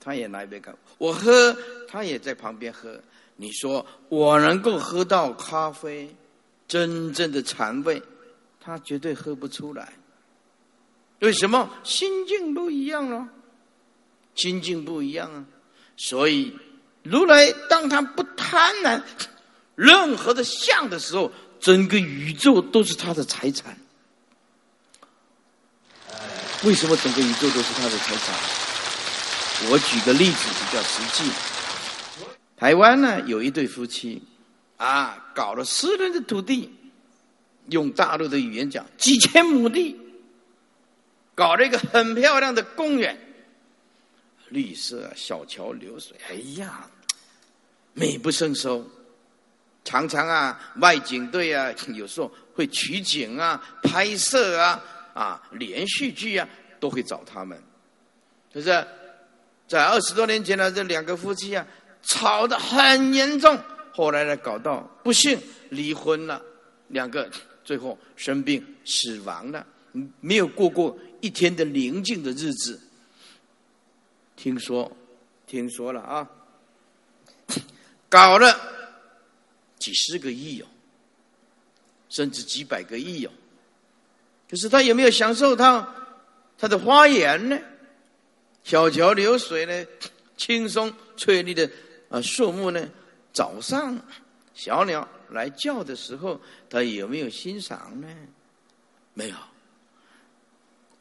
他也拿一杯咖。我喝，他也在旁边喝。你说我能够喝到咖啡真正的禅味，他绝对喝不出来。为什么？心境不一样了，心境不一样啊。所以如来当他不贪婪。任何的相的时候，整个宇宙都是他的财产。为什么整个宇宙都是他的财产？我举个例子比较实际。台湾呢有一对夫妻，啊，搞了私人的土地，用大陆的语言讲，几千亩地，搞了一个很漂亮的公园，绿色小桥流水，哎呀，美不胜收。常常啊，外景队啊，有时候会取景啊、拍摄啊、啊连续剧啊，都会找他们。可是，在二十多年前呢，这两个夫妻啊，吵得很严重，后来呢，搞到不幸离婚了，两个最后生病死亡了，没有过过一天的宁静的日子。听说，听说了啊，搞了。几十个亿哦，甚至几百个亿哦，可是他有没有享受他他的花园呢？小桥流水呢？轻松翠绿的啊树木呢？早上小鸟来叫的时候，他有没有欣赏呢？没有。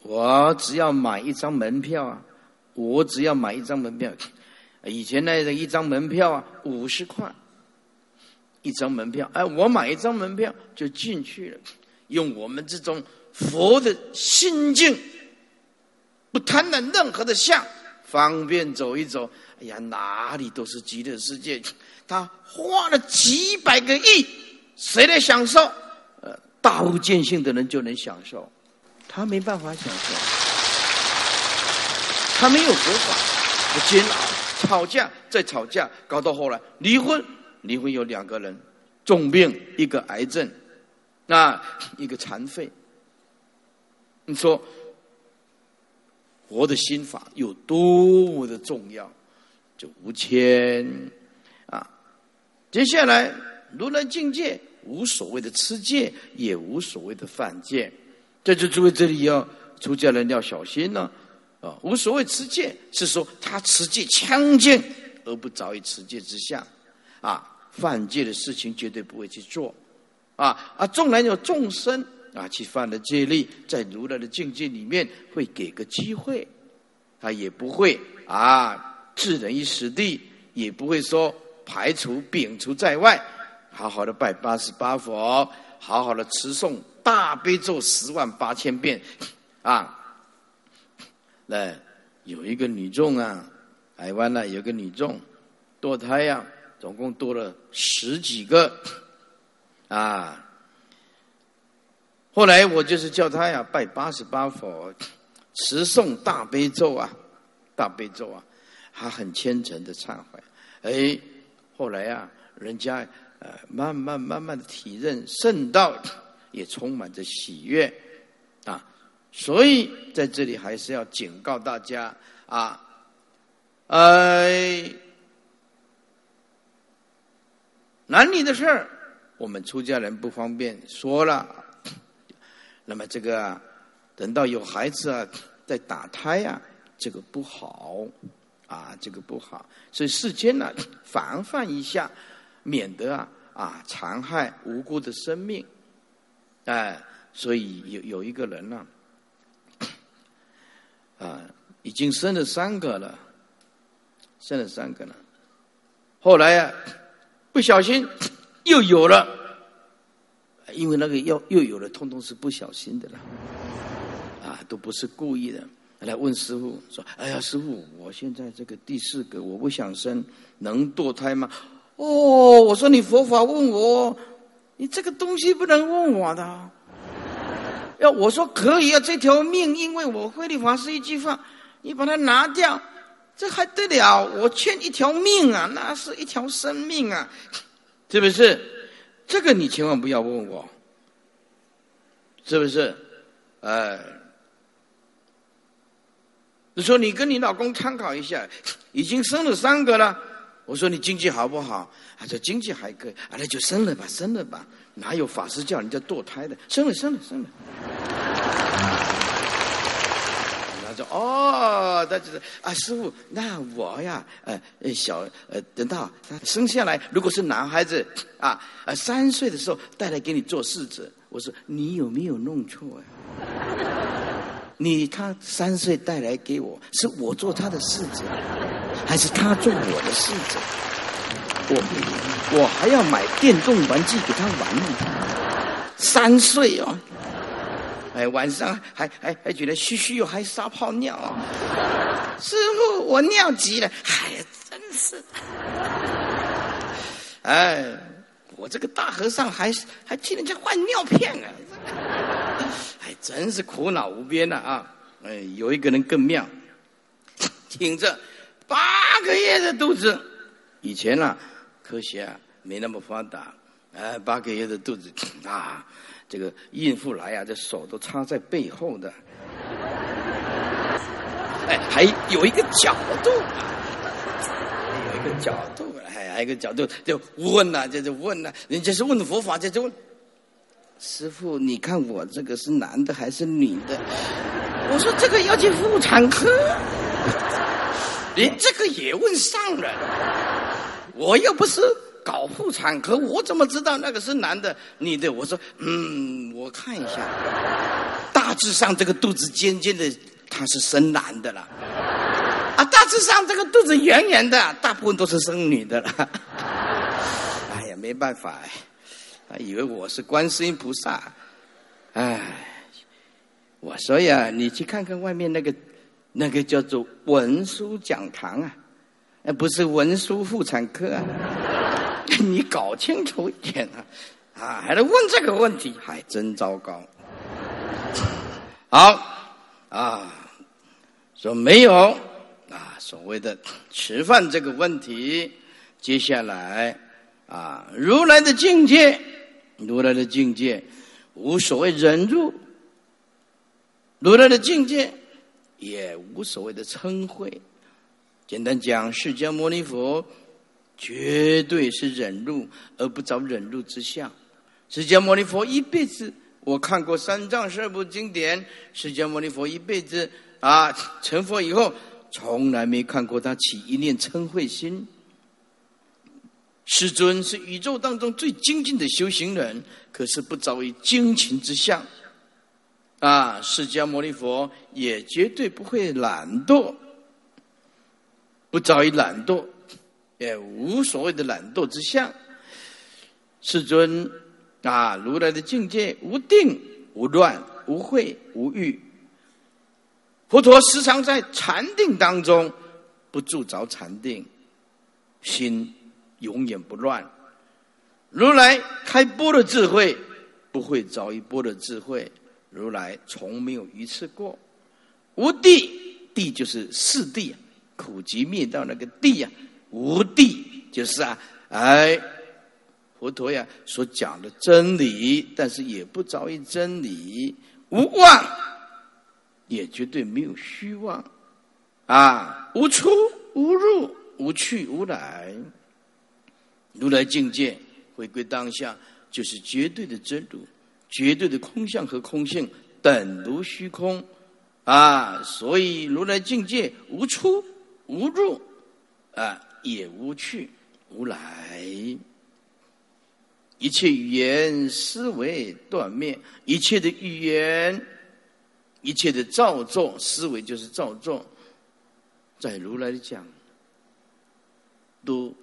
我只要买一张门票啊，我只要买一张门票，以前那个一张门票啊，五十块。一张门票，哎，我买一张门票就进去了。用我们这种佛的心境，不贪婪任何的相，方便走一走。哎呀，哪里都是极乐世界。他花了几百个亿，谁来享受？呃，大悟见性的人就能享受，他没办法享受。他没有佛法，不煎熬，吵架再吵架，搞到后来离婚。离婚有两个人，重病一个癌症，那一个残废。你说，活的心法有多么的重要？就无牵啊！接下来，如来境界无所谓的吃戒，也无所谓的犯戒。在这诸位这里要出家人要小心呢啊！无所谓持戒，是说他持戒清净而不着于持戒之下啊。犯戒的事情绝对不会去做，啊啊，纵然有众生啊去犯了戒律，在如来的境界里面会给个机会，他也不会啊置人于死地，也不会说排除摒除在外，好好的拜八十八佛，好好的持诵大悲咒十万八千遍，啊，那有一个女众啊，台湾呢有个女众堕胎呀。总共堕了十几个，啊！后来我就是叫他呀拜八十八佛，持诵大悲咒啊，大悲咒啊，他很虔诚的忏悔。哎，后来啊，人家呃慢慢慢慢的体认圣道，也充满着喜悦啊。所以在这里还是要警告大家啊，哎。男女的事儿，我们出家人不方便说了。那么这个等到有孩子啊，再打胎呀，这个不好啊，这个不好。所以世间呢，防范一下，免得啊啊残害无辜的生命。哎，所以有有一个人呢，啊，已经生了三个了，生了三个了，后来呀。不小心又有了，因为那个又又有了，通通是不小心的了，啊，都不是故意的。来问师傅说：“哎呀，师傅，我现在这个第四个我不想生，能堕胎吗？”哦，我说你佛法问我，你这个东西不能问我的。要我说可以啊，这条命，因为我慧律法师一句话，你把它拿掉。这还得了？我欠一条命啊，那是一条生命啊，是不是？这个你千万不要问我，是不是？哎，你说你跟你老公参考一下，已经生了三个了。我说你经济好不好？他说经济还可以，啊，那就生了吧，生了吧。哪有法师叫人家堕胎的？生了，生了，生了。他说哦，他就是啊，师傅，那我呀，呃，小呃，等到他生下来，如果是男孩子啊，呃，三岁的时候带来给你做试子，我说你有没有弄错呀？你他三岁带来给我，是我做他的试子，还是他做我的侍者？我我还要买电动玩具给他玩呢，三岁哦。哎，晚上还还还觉得嘘嘘又还撒泡尿，师傅我尿急了，哎呀，真是，哎，我这个大和尚还还替人家换尿片啊，哎，真是苦恼无边了啊！哎，有一个人更妙，听着八个月的肚子，以前呢科学啊没那么发达，哎，八个月的肚子 啊。这个孕妇来啊，这手都插在背后的，哎，还有一个角度，有一个角度，哎，还有一个角度，就问呐，这就问呐，人家是问佛法，这就问师傅，你看我这个是男的还是女的？我说这个要去妇产科，连这个也问上了，我又不是。搞妇产科，我怎么知道那个是男的、女的？我说，嗯，我看一下，大致上这个肚子尖尖的，他是生男的了。啊，大致上这个肚子圆圆的，大部分都是生女的了。哎呀，没办法，他以为我是观世音菩萨。哎，我说呀，你去看看外面那个，那个叫做文书讲堂啊，那不是文书妇产科啊。你搞清楚一点啊！啊，还来问这个问题，还真糟糕。好啊，说没有啊，所谓的吃饭这个问题，接下来啊，如来的境界，如来的境界无所谓忍辱，如来的境界也无所谓的嗔恚。简单讲，释迦牟尼佛。绝对是忍辱而不着忍辱之相。释迦牟尼佛一辈子，我看过三藏十二部经典。释迦牟尼佛一辈子啊，成佛以后，从来没看过他起一念嗔恚心。师尊是宇宙当中最精进的修行人，可是不着于精勤之相。啊，释迦牟尼佛也绝对不会懒惰，不早于懒惰，也无所谓的懒惰之相。世尊啊，如来的境界无定、无乱、无慧、无欲。佛陀时常在禅定当中，不住着禅定，心永远不乱。如来开波的智慧，不会着一波的智慧。如来从没有一次过无地，地就是四地啊，苦集灭道那个地呀，无地就是啊，哎，佛陀呀所讲的真理，但是也不着于真理，无妄，也绝对没有虚妄，啊，无出无入，无去无来，如来境界回归当下，就是绝对的真如。绝对的空相和空性等如虚空，啊，所以如来境界无出无入，啊，也无去无来，一切语言思维断灭，一切的语言，一切的造作思维就是造作，在如来讲，都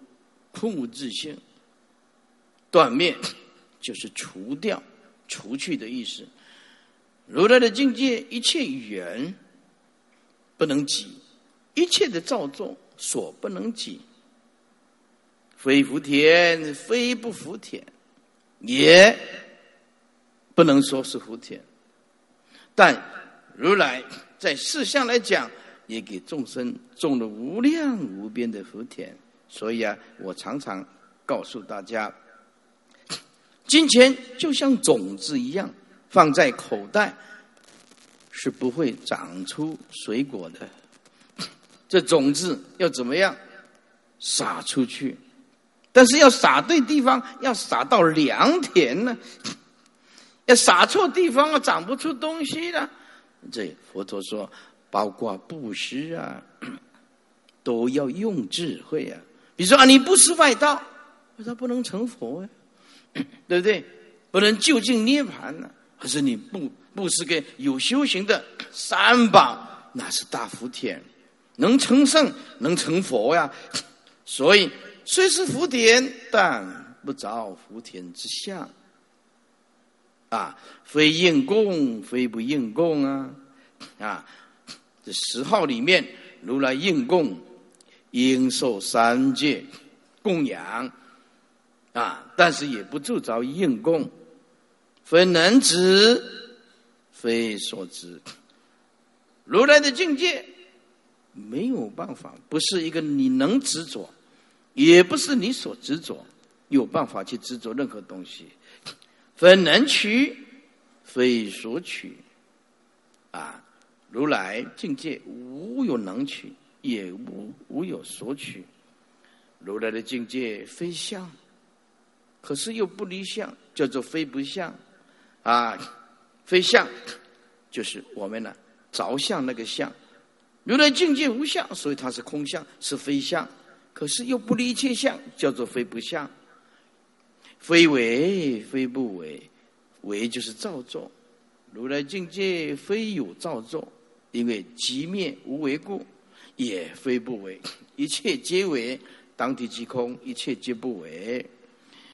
空无自性，断灭就是除掉。除去的意思，如来的境界，一切语言不能及，一切的造作所不能及，非福田，非不福田，也不能说是福田。但如来在事相来讲，也给众生种了无量无边的福田。所以啊，我常常告诉大家。金钱就像种子一样，放在口袋是不会长出水果的。这种子要怎么样撒出去？但是要撒对地方，要撒到良田呢。要撒错地方啊，长不出东西了。这佛陀说，包括布施啊，都要用智慧啊。比如说啊，你不施外道，为啥不能成佛呀。对不对？不能就近涅盘呢？可是你不不是个有修行的三宝，那是大福田，能成圣，能成佛呀。所以虽是福田，但不着福田之相。啊，非应供，非不应供啊！啊，这十号里面，如来应供，应受三界供养。啊！但是也不住着应供，非能知，非所知。如来的境界没有办法，不是一个你能执着，也不是你所执着，有办法去执着任何东西。非能取，非所取。啊！如来境界无有能取，也无无有所取。如来的境界非相。可是又不离相，叫做非不相，啊，非相就是我们呢着相那个相，如来境界无相，所以它是空相，是非相。可是又不离一切相，叫做非不相。非为非不为，为就是造作。如来境界非有造作，因为即灭无为故，也非不为，一切皆为，当体即空，一切皆不为。